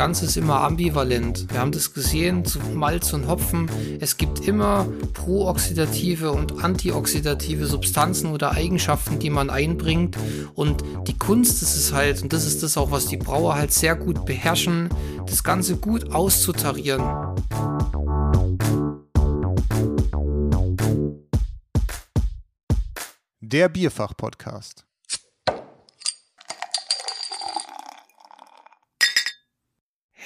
Ganze ist immer ambivalent. Wir haben das gesehen zu Malz und Hopfen. Es gibt immer prooxidative und antioxidative Substanzen oder Eigenschaften, die man einbringt. Und die Kunst ist es halt, und das ist das auch, was die Brauer halt sehr gut beherrschen, das Ganze gut auszutarieren. Der Bierfach-Podcast.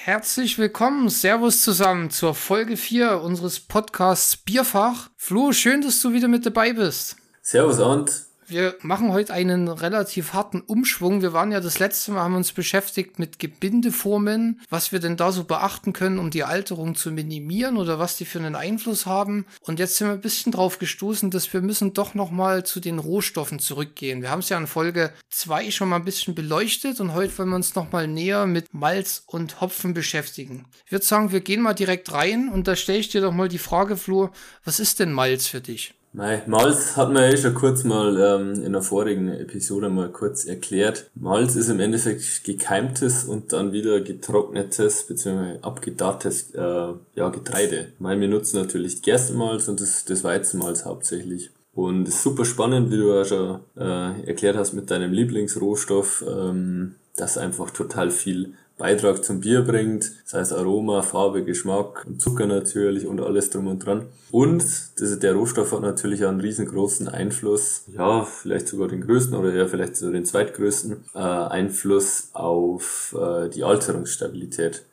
Herzlich willkommen, Servus zusammen zur Folge 4 unseres Podcasts Bierfach. Flo, schön, dass du wieder mit dabei bist. Servus und wir machen heute einen relativ harten Umschwung. Wir waren ja das letzte Mal, haben uns beschäftigt mit Gebindeformen, was wir denn da so beachten können, um die Alterung zu minimieren oder was die für einen Einfluss haben. Und jetzt sind wir ein bisschen drauf gestoßen, dass wir müssen doch nochmal zu den Rohstoffen zurückgehen. Wir haben es ja in Folge 2 schon mal ein bisschen beleuchtet und heute wollen wir uns nochmal näher mit Malz und Hopfen beschäftigen. Ich würde sagen, wir gehen mal direkt rein und da stelle ich dir doch mal die Frage, Flo, was ist denn Malz für dich? Malz hat man ja eh schon kurz mal ähm, in der vorigen Episode mal kurz erklärt. Malz ist im Endeffekt gekeimtes und dann wieder getrocknetes bzw. abgedarrtes äh, ja, Getreide. Weil wir nutzen natürlich Gerstenmalz und das, das Weizenmalz hauptsächlich. Und es ist super spannend, wie du ja schon äh, erklärt hast mit deinem Lieblingsrohstoff, ähm, dass einfach total viel Beitrag zum Bier bringt, sei es Aroma, Farbe, Geschmack und Zucker natürlich und alles drum und dran. Und das, der Rohstoff hat natürlich einen riesengroßen Einfluss, ja, vielleicht sogar den größten oder ja, vielleicht sogar den zweitgrößten äh, Einfluss auf äh, die Alterungsstabilität.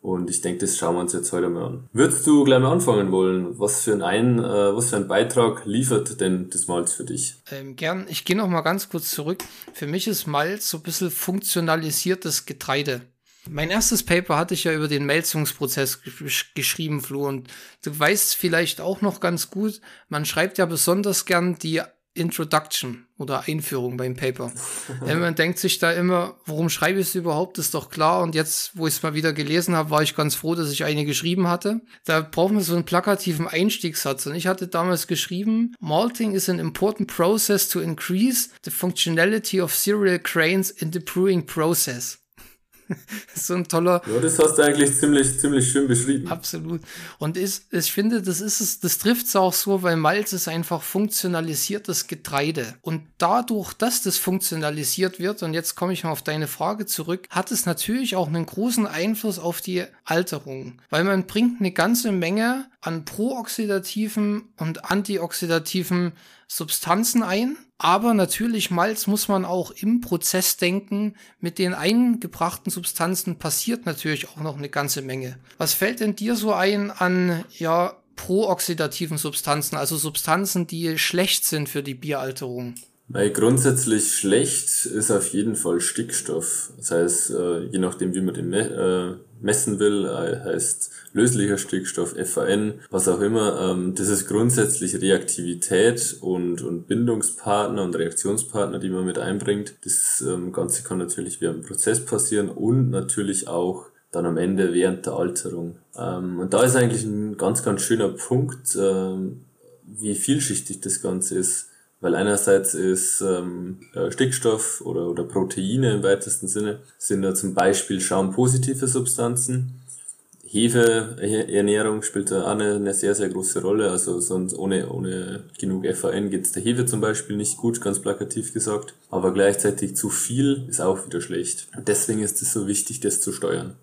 Und ich denke, das schauen wir uns jetzt heute mal an. Würdest du gleich mal anfangen wollen? Was für ein, äh, was für ein Beitrag liefert denn das Malz für dich? Ähm, gern. Ich gehe noch mal ganz kurz zurück. Für mich ist Malz so ein bisschen funktionalisiertes Getreide. Mein erstes Paper hatte ich ja über den Melzungsprozess geschrieben, Flo, und du weißt vielleicht auch noch ganz gut, man schreibt ja besonders gern die Introduction oder Einführung beim Paper. man denkt sich da immer, warum schreibe ich es überhaupt? ist doch klar. Und jetzt, wo ich es mal wieder gelesen habe, war ich ganz froh, dass ich eine geschrieben hatte. Da brauchen wir so einen plakativen Einstiegssatz. Und ich hatte damals geschrieben, Malting is an important process to increase the functionality of cereal grains in the brewing process. so ein toller. Ja, das hast du eigentlich ziemlich, ziemlich schön beschrieben. Absolut. Und ist, ich finde, das ist es, das trifft es auch so, weil Malz ist einfach funktionalisiertes Getreide. Und dadurch, dass das funktionalisiert wird, und jetzt komme ich mal auf deine Frage zurück, hat es natürlich auch einen großen Einfluss auf die Alterung. Weil man bringt eine ganze Menge an prooxidativen und antioxidativen Substanzen ein. Aber natürlich, Malz muss man auch im Prozess denken. Mit den eingebrachten Substanzen passiert natürlich auch noch eine ganze Menge. Was fällt denn dir so ein an, ja, prooxidativen Substanzen, also Substanzen, die schlecht sind für die Bieralterung? Weil grundsätzlich schlecht ist auf jeden Fall Stickstoff. Das heißt, äh, je nachdem, wie man den äh, messen will, äh, heißt löslicher Stickstoff, FAN, was auch immer. Ähm, das ist grundsätzlich Reaktivität und, Bindungspartner und Reaktionspartner, die man mit einbringt. Das ähm, Ganze kann natürlich während dem Prozess passieren und natürlich auch dann am Ende während der Alterung. Ähm, und da ist eigentlich ein ganz, ganz schöner Punkt, wie vielschichtig das Ganze ist weil einerseits ist ähm, Stickstoff oder, oder Proteine im weitesten Sinne, sind da zum Beispiel schaumpositive Substanzen. Hefeernährung spielt da auch eine, eine sehr, sehr große Rolle. Also sonst ohne, ohne genug FAN geht's der Hefe zum Beispiel nicht gut, ganz plakativ gesagt. Aber gleichzeitig zu viel ist auch wieder schlecht. Deswegen ist es so wichtig, das zu steuern.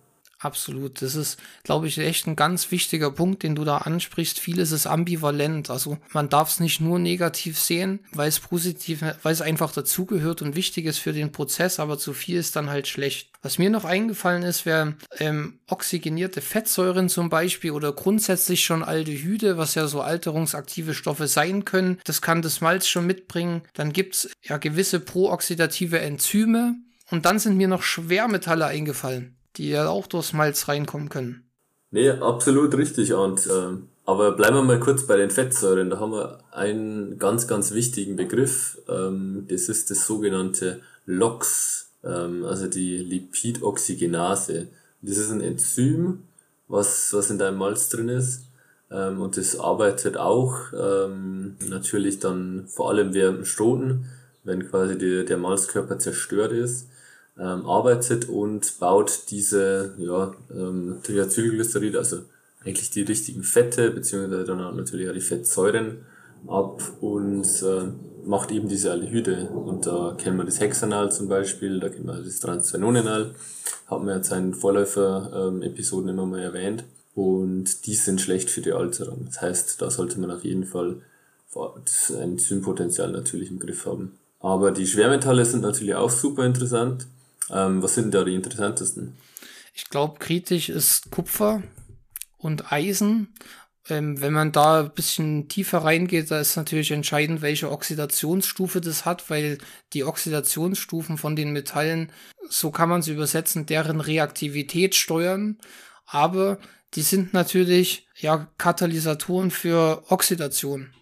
Absolut. Das ist, glaube ich, echt ein ganz wichtiger Punkt, den du da ansprichst. Vieles ist ambivalent. Also man darf es nicht nur negativ sehen, weil es positiv, weil es einfach dazugehört und wichtig ist für den Prozess, aber zu viel ist dann halt schlecht. Was mir noch eingefallen ist, wäre ähm, oxygenierte Fettsäuren zum Beispiel oder grundsätzlich schon Aldehyde, was ja so alterungsaktive Stoffe sein können. Das kann das Malz schon mitbringen. Dann gibt's ja gewisse prooxidative Enzyme. Und dann sind mir noch Schwermetalle eingefallen die ja auch durchs Malz reinkommen können. Nee, absolut richtig. Und ähm, aber bleiben wir mal kurz bei den Fettsäuren. Da haben wir einen ganz, ganz wichtigen Begriff. Ähm, das ist das sogenannte LOX, ähm, also die Lipidoxygenase. Das ist ein Enzym, was, was in deinem Malz drin ist. Ähm, und das arbeitet auch ähm, natürlich dann vor allem während dem Stoten, wenn quasi die, der Malzkörper zerstört ist ähm, arbeitet und baut diese ja, ähm, Triacylglycerid, also eigentlich die richtigen Fette, beziehungsweise dann natürlich auch die Fettsäuren ab und äh, macht eben diese Aldehyde. Und da kennen wir das Hexanal zum Beispiel, da kennen wir das Transphenolenal, haben wir jetzt in Vorläufer-Episoden immer mal erwähnt. Und die sind schlecht für die Alterung. Das heißt, da sollte man auf jeden Fall das Enzympotenzial natürlich im Griff haben. Aber die Schwermetalle sind natürlich auch super interessant. Ähm, was sind da die interessantesten? Ich glaube, kritisch ist Kupfer und Eisen. Ähm, wenn man da ein bisschen tiefer reingeht, da ist natürlich entscheidend, welche Oxidationsstufe das hat, weil die Oxidationsstufen von den Metallen, so kann man sie übersetzen, deren Reaktivität steuern. Aber die sind natürlich ja Katalysatoren für Oxidation.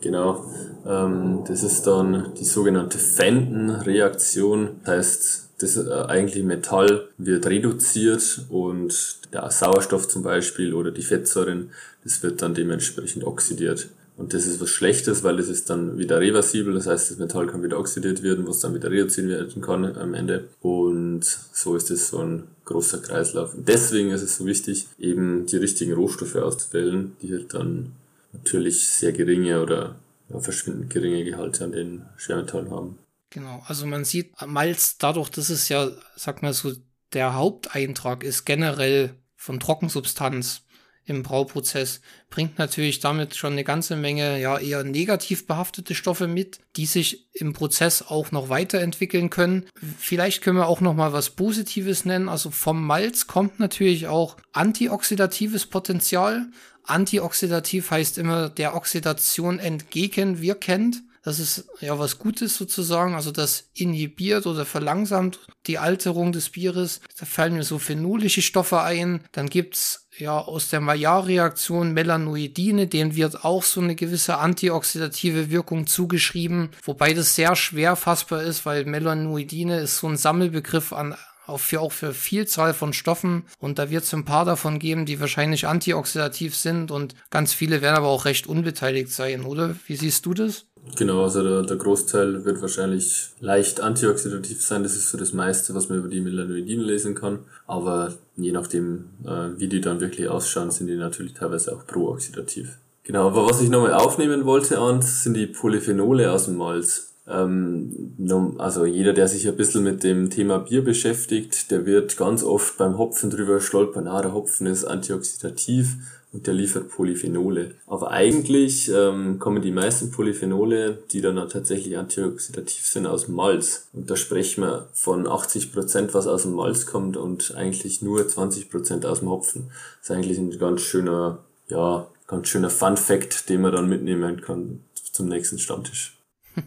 Genau, ähm, das ist dann die sogenannte Fenton-Reaktion. Das heißt, das äh, eigentliche Metall wird reduziert und der Sauerstoff zum Beispiel oder die Fettsäuren, das wird dann dementsprechend oxidiert. Und das ist was Schlechtes, weil es ist dann wieder reversibel, das heißt, das Metall kann wieder oxidiert werden, was dann wieder reduziert werden kann am Ende. Und so ist es so ein großer Kreislauf. Und deswegen ist es so wichtig, eben die richtigen Rohstoffe auszuwählen, die halt dann natürlich sehr geringe oder ja, verschwindend geringe Gehalte an den Schwermetallen haben. Genau, also man sieht Malz dadurch, dass es ja, sag mal so, der Haupteintrag ist generell von Trockensubstanz im Brauprozess, bringt natürlich damit schon eine ganze Menge ja eher negativ behaftete Stoffe mit, die sich im Prozess auch noch weiterentwickeln können. Vielleicht können wir auch noch mal was Positives nennen. Also vom Malz kommt natürlich auch antioxidatives Potenzial. Antioxidativ heißt immer der Oxidation entgegenwirkend. Das ist ja was Gutes sozusagen. Also das inhibiert oder verlangsamt die Alterung des Bieres. Da fallen mir so phenolische Stoffe ein. Dann gibt's ja aus der Maillard-Reaktion Melanoidine, denen wird auch so eine gewisse antioxidative Wirkung zugeschrieben, wobei das sehr schwer fassbar ist, weil Melanoidine ist so ein Sammelbegriff an auch für, auch für Vielzahl von Stoffen. Und da wird es ein paar davon geben, die wahrscheinlich antioxidativ sind und ganz viele werden aber auch recht unbeteiligt sein, oder? Wie siehst du das? Genau, also der, der Großteil wird wahrscheinlich leicht antioxidativ sein. Das ist so das meiste, was man über die Melanoidine lesen kann. Aber je nachdem, äh, wie die dann wirklich ausschauen, sind die natürlich teilweise auch prooxidativ. Genau, aber was ich nochmal aufnehmen wollte, Arndt, sind die Polyphenole aus dem Malz. Ähm, also jeder, der sich ein bisschen mit dem Thema Bier beschäftigt, der wird ganz oft beim Hopfen drüber stolpern, ah, der Hopfen ist antioxidativ und der liefert Polyphenole. Aber eigentlich ähm, kommen die meisten Polyphenole, die dann tatsächlich antioxidativ sind, aus dem Malz. Und da sprechen wir von 80%, Prozent, was aus dem Malz kommt und eigentlich nur 20 Prozent aus dem Hopfen. Das ist eigentlich ein ganz schöner, ja, ganz schöner Fun Fact, den man dann mitnehmen kann zum nächsten Stammtisch.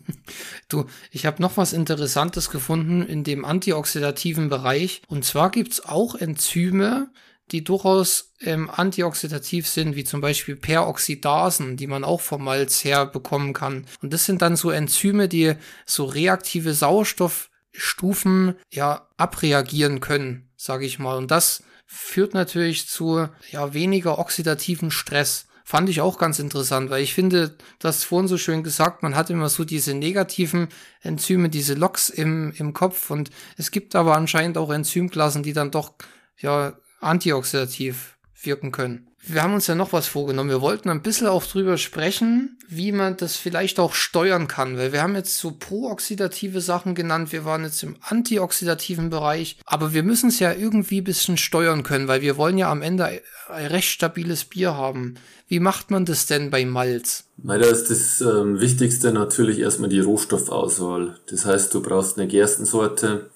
Du, ich habe noch was Interessantes gefunden in dem antioxidativen Bereich. Und zwar gibt's auch Enzyme, die durchaus ähm, antioxidativ sind, wie zum Beispiel Peroxidasen, die man auch vom Malz her bekommen kann. Und das sind dann so Enzyme, die so reaktive Sauerstoffstufen ja abreagieren können, sage ich mal. Und das führt natürlich zu ja weniger oxidativen Stress. Fand ich auch ganz interessant, weil ich finde, das vorhin so schön gesagt, man hat immer so diese negativen Enzyme, diese Loks im, im Kopf und es gibt aber anscheinend auch Enzymklassen, die dann doch ja antioxidativ wirken können. Wir haben uns ja noch was vorgenommen. Wir wollten ein bisschen auch drüber sprechen, wie man das vielleicht auch steuern kann, weil wir haben jetzt so prooxidative Sachen genannt, wir waren jetzt im antioxidativen Bereich, aber wir müssen es ja irgendwie ein bisschen steuern können, weil wir wollen ja am Ende ein recht stabiles Bier haben. Wie macht man das denn bei Malz? Da ist das ähm, Wichtigste natürlich erstmal die Rohstoffauswahl. Das heißt, du brauchst eine Gerstensorte,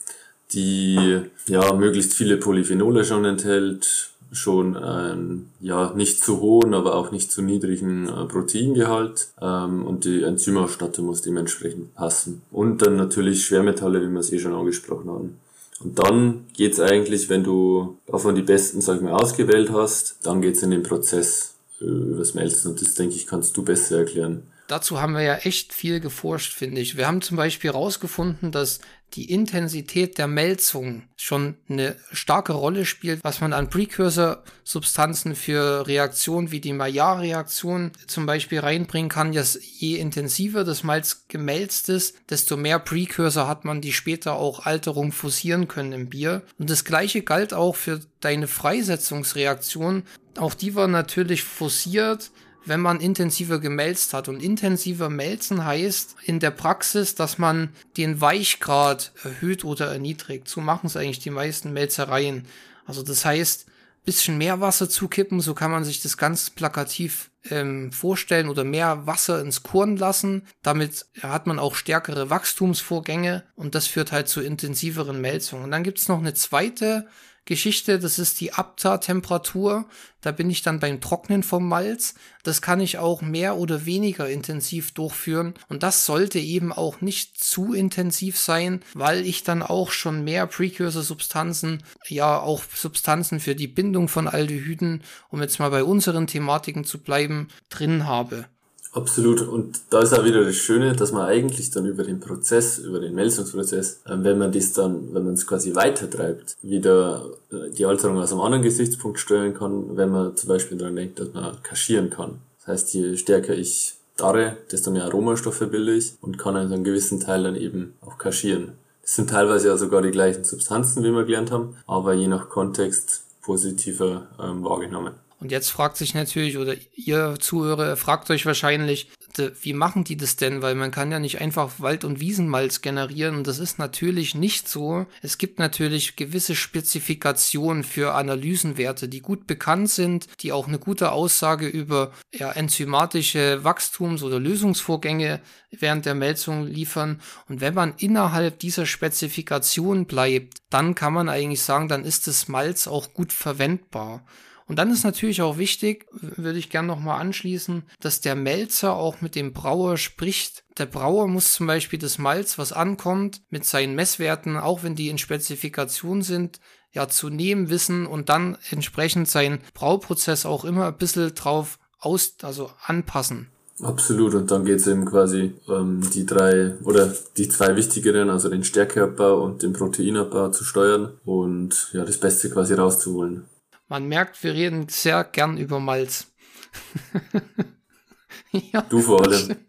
die ja möglichst viele Polyphenole schon enthält, schon einen ja nicht zu hohen, aber auch nicht zu niedrigen äh, Proteingehalt ähm, und die Enzymausstattung muss dementsprechend passen. Und dann natürlich Schwermetalle, wie wir es eh schon angesprochen haben. Und dann geht's eigentlich, wenn du davon die besten, sag ich mal, ausgewählt hast, dann geht's in den Prozess äh, übers Melzen und das denke ich kannst du besser erklären. Dazu haben wir ja echt viel geforscht, finde ich. Wir haben zum Beispiel herausgefunden, dass die Intensität der Melzung schon eine starke Rolle spielt, was man an Precursor-Substanzen für Reaktionen wie die Maillard-Reaktion zum Beispiel reinbringen kann. Dass je intensiver das Malz gemälzt ist, desto mehr Precursor hat man, die später auch Alterung forcieren können im Bier. Und das gleiche galt auch für deine Freisetzungsreaktion. Auch die war natürlich forciert wenn man intensiver gemälzt hat. Und intensiver Melzen heißt in der Praxis, dass man den Weichgrad erhöht oder erniedrigt. So machen es eigentlich die meisten Melzereien. Also das heißt, bisschen mehr Wasser zukippen, so kann man sich das ganz plakativ ähm, vorstellen oder mehr Wasser ins Korn lassen. Damit hat man auch stärkere Wachstumsvorgänge und das führt halt zu intensiveren Melzungen. Und dann gibt's noch eine zweite Geschichte, das ist die Abtar-Temperatur. Da bin ich dann beim Trocknen vom Malz. Das kann ich auch mehr oder weniger intensiv durchführen. Und das sollte eben auch nicht zu intensiv sein, weil ich dann auch schon mehr Precursor-Substanzen, ja auch Substanzen für die Bindung von Aldehyden, um jetzt mal bei unseren Thematiken zu bleiben, drin habe. Absolut. Und da ist auch wieder das Schöne, dass man eigentlich dann über den Prozess, über den Melzungsprozess, ähm, wenn man das dann, wenn man es quasi weitertreibt, wieder äh, die Alterung aus einem anderen Gesichtspunkt steuern kann, wenn man zum Beispiel daran denkt, dass man kaschieren kann. Das heißt, je stärker ich darre, desto mehr Aromastoffe bilde ich und kann also einen gewissen Teil dann eben auch kaschieren. Das sind teilweise ja sogar die gleichen Substanzen, wie wir gelernt haben, aber je nach Kontext positiver ähm, wahrgenommen. Und jetzt fragt sich natürlich, oder ihr Zuhörer fragt euch wahrscheinlich, wie machen die das denn? Weil man kann ja nicht einfach Wald- und Wiesenmalz generieren. Und das ist natürlich nicht so. Es gibt natürlich gewisse Spezifikationen für Analysenwerte, die gut bekannt sind, die auch eine gute Aussage über ja, enzymatische Wachstums- oder Lösungsvorgänge während der Melzung liefern. Und wenn man innerhalb dieser Spezifikation bleibt, dann kann man eigentlich sagen, dann ist das Malz auch gut verwendbar. Und dann ist natürlich auch wichtig, würde ich gerne nochmal anschließen, dass der Melzer auch mit dem Brauer spricht. Der Brauer muss zum Beispiel das Malz, was ankommt, mit seinen Messwerten, auch wenn die in Spezifikation sind, ja zu nehmen wissen und dann entsprechend seinen Brauprozess auch immer ein bisschen drauf aus, also anpassen. Absolut, und dann geht es eben quasi ähm, die drei oder die zwei wichtigeren, also den Stärkeabbau und den Proteinabbau zu steuern und ja, das Beste quasi rauszuholen. Man merkt, wir reden sehr gern über Malz. ja. Du vor allem.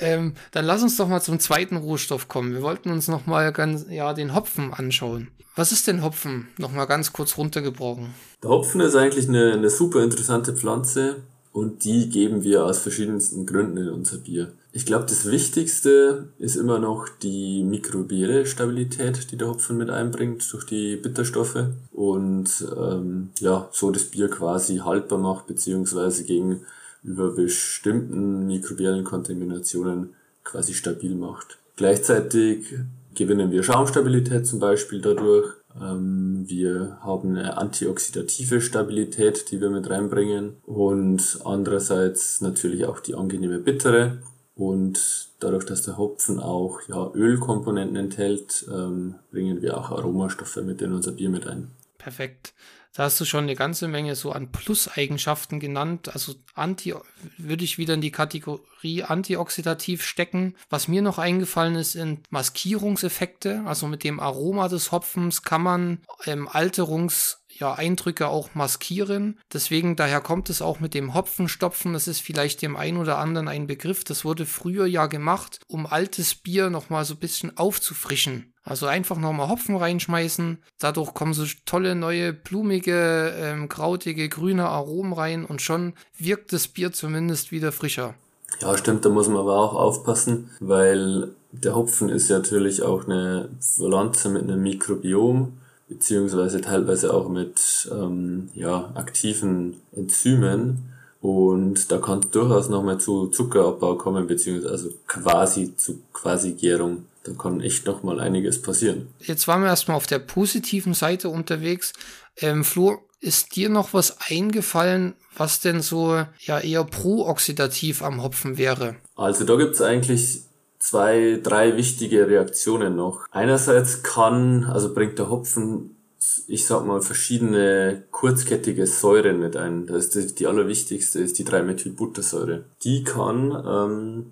Ähm, dann lass uns doch mal zum zweiten Rohstoff kommen. Wir wollten uns noch mal ganz, ja, den Hopfen anschauen. Was ist denn Hopfen? Noch mal ganz kurz runtergebrochen. Der Hopfen ist eigentlich eine, eine super interessante Pflanze und die geben wir aus verschiedensten Gründen in unser Bier. Ich glaube, das Wichtigste ist immer noch die mikrobielle Stabilität, die der Hopfen mit einbringt durch die Bitterstoffe und ähm, ja, so das Bier quasi haltbar macht, beziehungsweise gegenüber bestimmten mikrobiellen Kontaminationen quasi stabil macht. Gleichzeitig gewinnen wir Schaumstabilität zum Beispiel dadurch. Ähm, wir haben eine antioxidative Stabilität, die wir mit reinbringen und andererseits natürlich auch die angenehme Bittere. Und dadurch, dass der Hopfen auch ja, Ölkomponenten enthält, ähm, bringen wir auch Aromastoffe mit in unser Bier mit ein. Perfekt. Da hast du schon eine ganze Menge so an Plus-Eigenschaften genannt. Also Anti würde ich wieder in die Kategorie antioxidativ stecken. Was mir noch eingefallen ist, sind Maskierungseffekte. Also mit dem Aroma des Hopfens kann man ähm, Alterungs ja, Eindrücke auch maskieren. Deswegen, daher kommt es auch mit dem Hopfenstopfen. Das ist vielleicht dem einen oder anderen ein Begriff. Das wurde früher ja gemacht, um altes Bier nochmal so ein bisschen aufzufrischen. Also einfach nochmal Hopfen reinschmeißen. Dadurch kommen so tolle, neue, blumige, ähm, krautige, grüne Aromen rein und schon wirkt das Bier zumindest wieder frischer. Ja, stimmt, da muss man aber auch aufpassen, weil der Hopfen ist ja natürlich auch eine Pflanze mit einem Mikrobiom beziehungsweise teilweise auch mit ähm, ja, aktiven Enzymen. Und da kann es durchaus nochmal zu Zuckerabbau kommen, beziehungsweise also quasi zu quasi Gärung. Da kann echt nochmal einiges passieren. Jetzt waren wir erstmal auf der positiven Seite unterwegs. Ähm, Flo, ist dir noch was eingefallen, was denn so ja eher pro-oxidativ am Hopfen wäre? Also da gibt's eigentlich zwei, drei wichtige Reaktionen noch. Einerseits kann, also bringt der Hopfen ich sag mal, verschiedene kurzkettige Säuren mit ein. Das ist die, die allerwichtigste, ist die 3-Methylbuttersäure. Die kann ähm,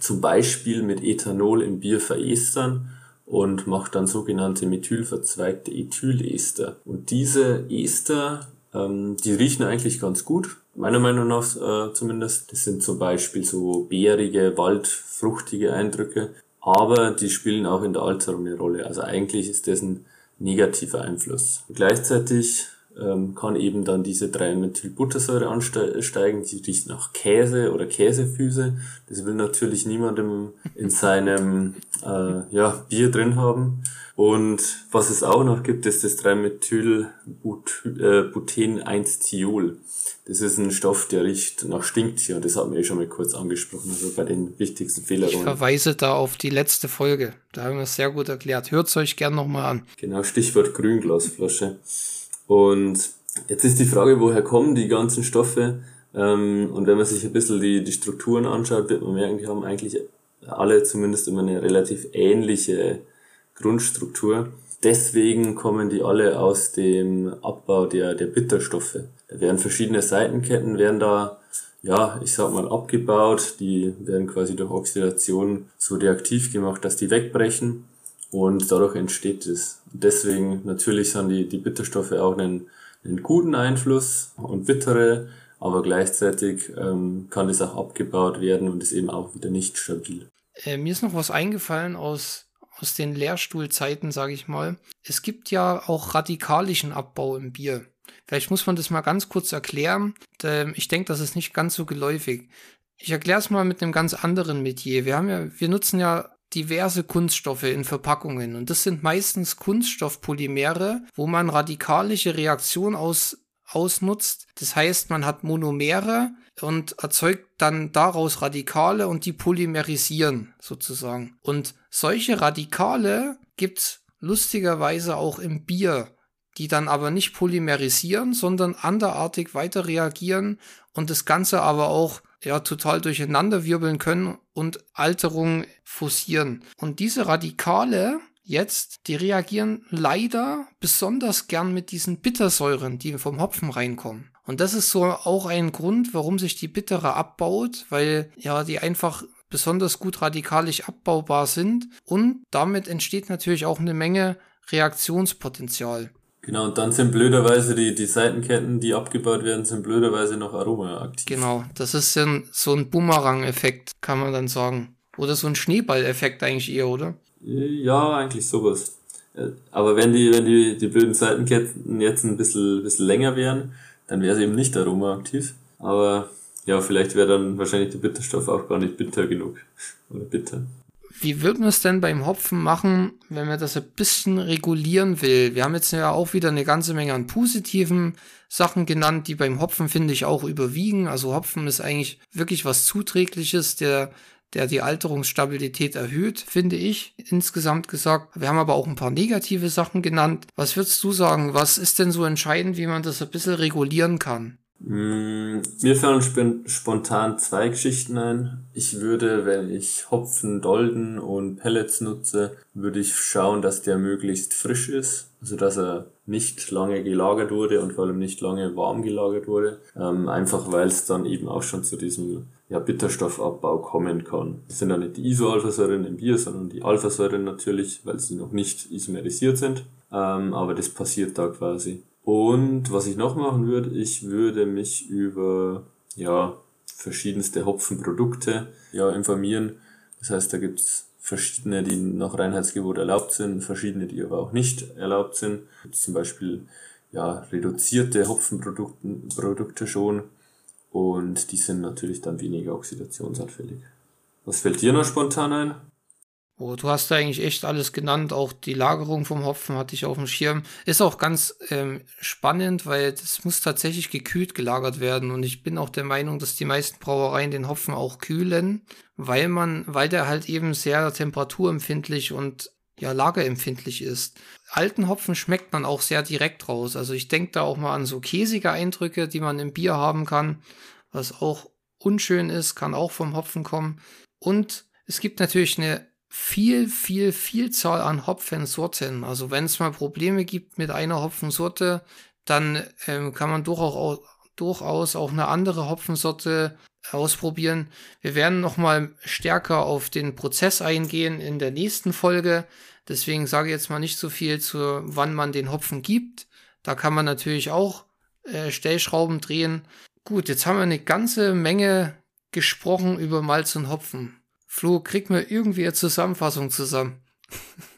zum Beispiel mit Ethanol im Bier verästern und macht dann sogenannte methylverzweigte Ethylester. Und diese Ester, ähm, die riechen eigentlich ganz gut, meiner Meinung nach äh, zumindest. Das sind zum Beispiel so beerige, waldfruchtige Eindrücke, aber die spielen auch in der Alterung eine Rolle. Also eigentlich ist das ein negativer Einfluss. Gleichzeitig ähm, kann eben dann diese 3-Methylbuttersäure ansteigen, die riecht nach Käse oder Käsefüße. Das will natürlich niemandem in seinem äh, ja, Bier drin haben. Und was es auch noch gibt, ist das 3-Methyl-Buten-1-Thiol. Äh, das ist ein Stoff, der riecht nach Stinktier. Das hat mir eh schon mal kurz angesprochen, also bei den wichtigsten Fehlern. Ich verweise da auf die letzte Folge. Da haben wir es sehr gut erklärt. Hört es euch gern nochmal an. Genau, Stichwort Grünglasflasche. Und jetzt ist die Frage, woher kommen die ganzen Stoffe? Ähm, und wenn man sich ein bisschen die, die Strukturen anschaut, wird man merken, die haben eigentlich alle zumindest immer eine relativ ähnliche Grundstruktur. Deswegen kommen die alle aus dem Abbau der, der Bitterstoffe. Da werden verschiedene Seitenketten werden da, ja, ich sag mal, abgebaut. Die werden quasi durch Oxidation so reaktiv gemacht, dass die wegbrechen und dadurch entsteht es. Deswegen natürlich sind die, die Bitterstoffe auch einen, einen guten Einfluss und bittere, aber gleichzeitig ähm, kann es auch abgebaut werden und ist eben auch wieder nicht stabil. Äh, mir ist noch was eingefallen aus aus den Lehrstuhlzeiten, sage ich mal. Es gibt ja auch radikalischen Abbau im Bier. Vielleicht muss man das mal ganz kurz erklären. Ich denke, das ist nicht ganz so geläufig. Ich erkläre es mal mit einem ganz anderen Metier. Wir haben ja, wir nutzen ja diverse Kunststoffe in Verpackungen und das sind meistens Kunststoffpolymere, wo man radikalische Reaktionen aus, ausnutzt. Das heißt, man hat Monomere und erzeugt dann daraus Radikale und die polymerisieren sozusagen. Und solche Radikale gibt's lustigerweise auch im Bier, die dann aber nicht polymerisieren, sondern anderartig weiter reagieren und das Ganze aber auch ja total durcheinander wirbeln können und Alterung forcieren. Und diese Radikale jetzt, die reagieren leider besonders gern mit diesen Bittersäuren, die vom Hopfen reinkommen. Und das ist so auch ein Grund, warum sich die Bittere abbaut, weil ja die einfach besonders gut radikalisch abbaubar sind und damit entsteht natürlich auch eine Menge Reaktionspotenzial. Genau, und dann sind blöderweise die, die Seitenketten, die abgebaut werden, sind blöderweise noch aromaaktiv. Genau, das ist so ein Bumerang-Effekt, kann man dann sagen. Oder so ein Schneeball-Effekt eigentlich eher, oder? Ja, eigentlich sowas. Äh, aber wenn die, wenn die, die blöden Seitenketten jetzt ein bisschen, bisschen länger wären, dann wäre es eben nicht aromaaktiv. Aber ja, vielleicht wäre dann wahrscheinlich der Bitterstoff auch gar nicht bitter genug. Oder bitter. Wie würden wir es denn beim Hopfen machen, wenn man das ein bisschen regulieren will? Wir haben jetzt ja auch wieder eine ganze Menge an positiven Sachen genannt, die beim Hopfen, finde ich, auch überwiegen. Also Hopfen ist eigentlich wirklich was Zuträgliches, der, der die Alterungsstabilität erhöht, finde ich, insgesamt gesagt. Wir haben aber auch ein paar negative Sachen genannt. Was würdest du sagen? Was ist denn so entscheidend, wie man das ein bisschen regulieren kann? Mm, mir fallen spontan zwei Geschichten ein. Ich würde, wenn ich Hopfen, Dolden und Pellets nutze, würde ich schauen, dass der möglichst frisch ist. Also dass er nicht lange gelagert wurde und vor allem nicht lange warm gelagert wurde. Ähm, einfach weil es dann eben auch schon zu diesem ja, Bitterstoffabbau kommen kann. Das sind dann nicht die Isoalphasäuren im Bier, sondern die Alphasäuren natürlich, weil sie noch nicht isomerisiert sind. Ähm, aber das passiert da quasi. Und was ich noch machen würde, ich würde mich über ja, verschiedenste Hopfenprodukte ja, informieren. Das heißt, da gibt's verschiedene, die nach Reinheitsgebot erlaubt sind, verschiedene, die aber auch nicht erlaubt sind. Zum Beispiel ja, reduzierte Hopfenprodukte Produkte schon und die sind natürlich dann weniger oxidationsanfällig. Was fällt dir noch spontan ein? Oh, du hast da eigentlich echt alles genannt, auch die Lagerung vom Hopfen hatte ich auf dem Schirm. Ist auch ganz ähm, spannend, weil das muss tatsächlich gekühlt gelagert werden und ich bin auch der Meinung, dass die meisten Brauereien den Hopfen auch kühlen, weil man, weil der halt eben sehr temperaturempfindlich und ja lagerempfindlich ist. Alten Hopfen schmeckt man auch sehr direkt raus. Also ich denke da auch mal an so käsige Eindrücke, die man im Bier haben kann, was auch unschön ist, kann auch vom Hopfen kommen. Und es gibt natürlich eine viel, viel, Vielzahl an Hopfensorten. Also wenn es mal Probleme gibt mit einer Hopfensorte, dann ähm, kann man durchaus, durchaus auch eine andere Hopfensorte ausprobieren. Wir werden nochmal stärker auf den Prozess eingehen in der nächsten Folge. Deswegen sage ich jetzt mal nicht so viel zu, wann man den Hopfen gibt. Da kann man natürlich auch äh, Stellschrauben drehen. Gut, jetzt haben wir eine ganze Menge gesprochen über Malz und Hopfen. Flo, krieg mir irgendwie eine Zusammenfassung zusammen.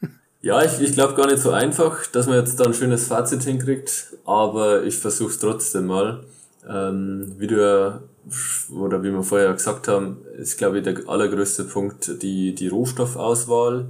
ja, ich, ich glaube gar nicht so einfach, dass man jetzt da ein schönes Fazit hinkriegt, aber ich versuche es trotzdem mal. Ähm, wie du ja, oder wie wir vorher gesagt haben, ist glaube ich der allergrößte Punkt die, die Rohstoffauswahl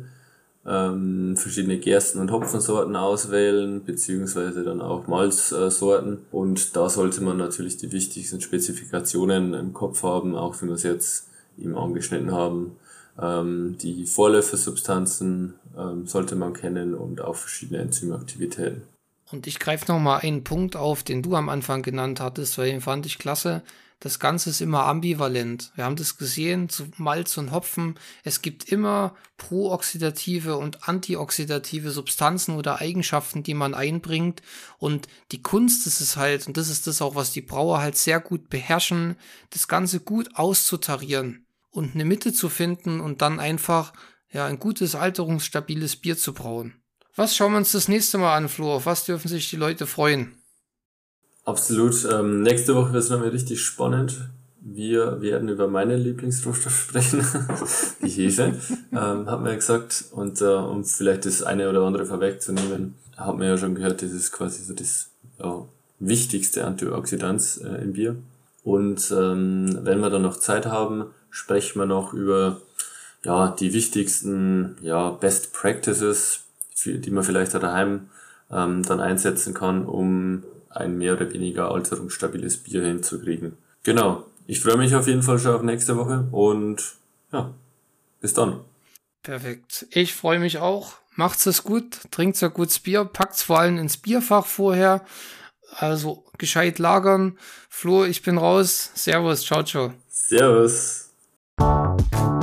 ähm, verschiedene Gersten- und Hopfensorten auswählen, beziehungsweise dann auch Malzsorten. Und da sollte man natürlich die wichtigsten Spezifikationen im Kopf haben, auch wenn wir es jetzt eben angeschnitten haben. Ähm, die Vorläufersubstanzen ähm, sollte man kennen und auch verschiedene Enzymaktivitäten. Und ich greife nochmal einen Punkt auf, den du am Anfang genannt hattest, weil den fand ich klasse das Ganze ist immer ambivalent. Wir haben das gesehen zu Malz und Hopfen. Es gibt immer prooxidative und antioxidative Substanzen oder Eigenschaften, die man einbringt. Und die Kunst ist es halt, und das ist das auch, was die Brauer halt sehr gut beherrschen, das Ganze gut auszutarieren und eine Mitte zu finden und dann einfach ja ein gutes alterungsstabiles Bier zu brauen. Was schauen wir uns das nächste Mal an, Flo? Auf was dürfen sich die Leute freuen? Absolut. Ähm, nächste Woche wird es nochmal richtig spannend. Wir werden über meine Lieblingsrohstoff sprechen, die Hefe, ähm, hat man ja gesagt. Und äh, um vielleicht das eine oder andere vorwegzunehmen, hat man ja schon gehört, das ist quasi so das ja, wichtigste Antioxidant äh, im Bier. Und ähm, wenn wir dann noch Zeit haben, sprechen wir noch über ja, die wichtigsten ja, Best Practices, für, die man vielleicht daheim ähm, dann einsetzen kann, um ein mehr oder weniger alterungsstabiles Bier hinzukriegen. Genau. Ich freue mich auf jeden Fall schon auf nächste Woche und ja, bis dann. Perfekt. Ich freue mich auch. Macht's es gut, trinkt's ein gutes Bier, packt's vor allem ins Bierfach vorher. Also gescheit lagern. Flo, ich bin raus. Servus, ciao, ciao. Servus. Música